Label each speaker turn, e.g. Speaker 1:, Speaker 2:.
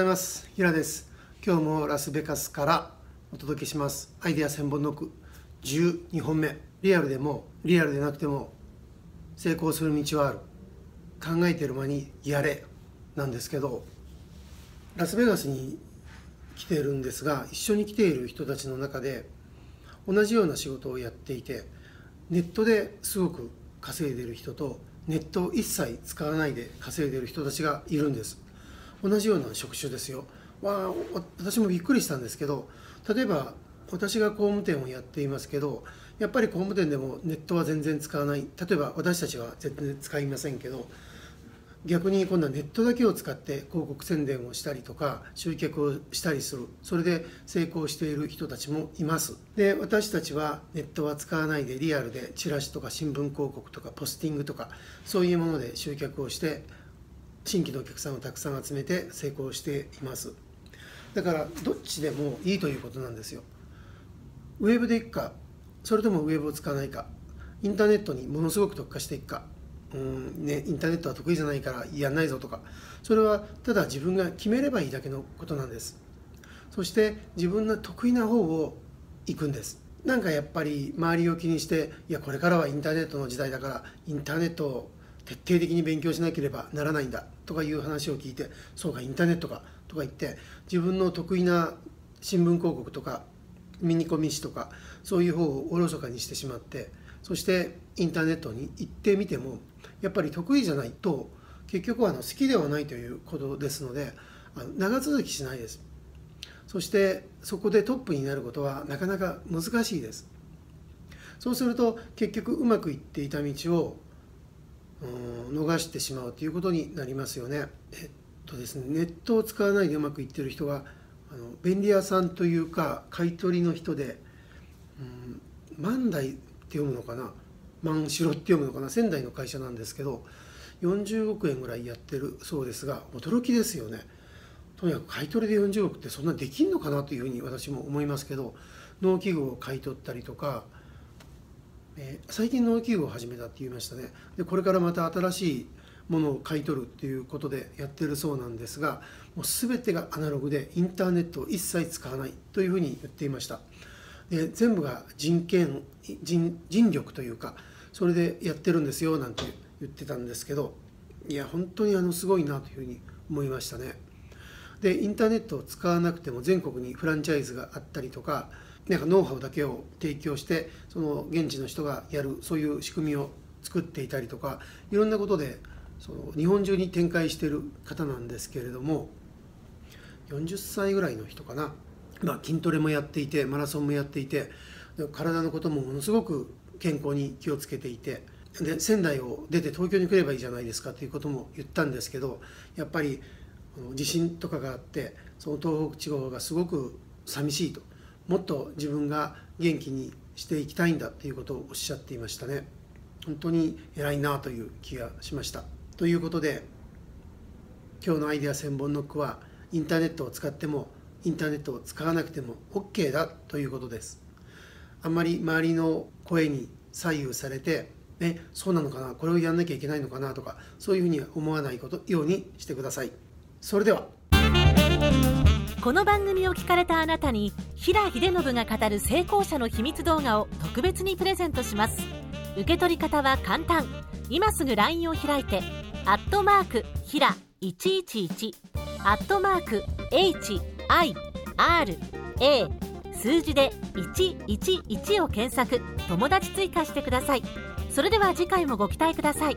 Speaker 1: ございます。平です。今日もラスベガスからお届けします。アイデア1000本ノック。12本目。リアルでもリアルでなくても成功する道はある。考えてる間にやれ。なんですけどラスベガスに来てるんですが一緒に来ている人たちの中で同じような仕事をやっていてネットですごく稼いでる人とネットを一切使わないで稼いでる人たちがいるんです。同じような職種ですよ、まあ、私もびっくりしたんですけど例えば私が工務店をやっていますけどやっぱり工務店でもネットは全然使わない。例えば私たちは全然使いませんけど逆に今度はネットだけを使って広告宣伝をしたりとか集客をしたりする。それで成功している人たちもいます。で私たちはネットは使わないでリアルでチラシとか新聞広告とかポスティングとかそういうもので集客をして新規のお客さんをたくさん集めて成功しています。だからどっちでもいいということなんですよ。ウェブでいくか。それともウェブを使わないか。インターネットにものすごく特化していくか。うんね、インターネットは得意じゃないからやんないぞとか。それはただ自分が決めればいいだけのことなんです。そして自分の得意な方を行くんです。なんかやっぱり周りを気にしていやこれからはインターネットの時代だからインターネットを徹底的に勉強しなければならないんだとかいう話を聞いてそうかインターネットかとか言って自分の得意な新聞広告とかミニコミ誌とかそういう方をおろそかにしてしまってそしてインターネットに行ってみてもやっぱり得意じゃないと結局はあの好きではないということですのであの長続きしないです。そしてそこでトップになることはなかなか難しいです。そうすると結局うまくいっていた道を逃してしまうということになりますよね。えっとですねネットを使わないでうまくいってる人はあの便利屋さんというか買い取りの人で、うん、万代って読むのかな？万代って読むのかな？仙台の会社なんですけど40億円ぐらいやってるそうですが驚きですよね。とにかく買い取りで40億ってそんなできんのかな？というふうに私も思いますけど農機具を買い取ったりとか、えー、最近農機具を始めたって言いましたね。でこれからまた新しいものを買い取るっていうことでやってるそうなんですがもう全てがアナログでインターネットを一切使わないというふうに言っていました。で全部が人権人人力というかそれでやってるんですよなんて言ってたんですけどいや本当にあのすごいなというふうに思いましたね。でインターネットを使わなくても全国にフランチャイズがあったりとかなんかノウハウだけを提供してその現地の人がやるそういう仕組みを作っていたりとかいろんなことでその日本中に展開してる方なんですけれども40歳ぐらいの人かなまあ、筋トレもやっていてマラソンもやっていて体のこともものすごく健康に気をつけていてで仙台を出て東京に来ればいいじゃないですかということも言ったんですけどやっぱり地震とかがあってその東北地方がすごく寂しいと。もっと自分が元気にしていきたいんだということをおっしゃっていましたね。本当に偉いなという気がしました。ということで今日のアイデア千本ノックはインターネットを使ってもインターネットを使わなくても OK だということです。あんまり周りの声に左右されてね、そうなのかなこれをやんなきゃいけないのかなとかそういうふうに思わないことようにしてください。それでは。
Speaker 2: この番組を聞かれたあなたに平秀信が語る成功者の秘密動画を特別にプレゼントします。受け取り方は簡単。今すぐ LINE を開いて「アットマークひら111」「アットマーク HIRA 数字で111を検索。友達追加してください。それでは次回もご期待ください。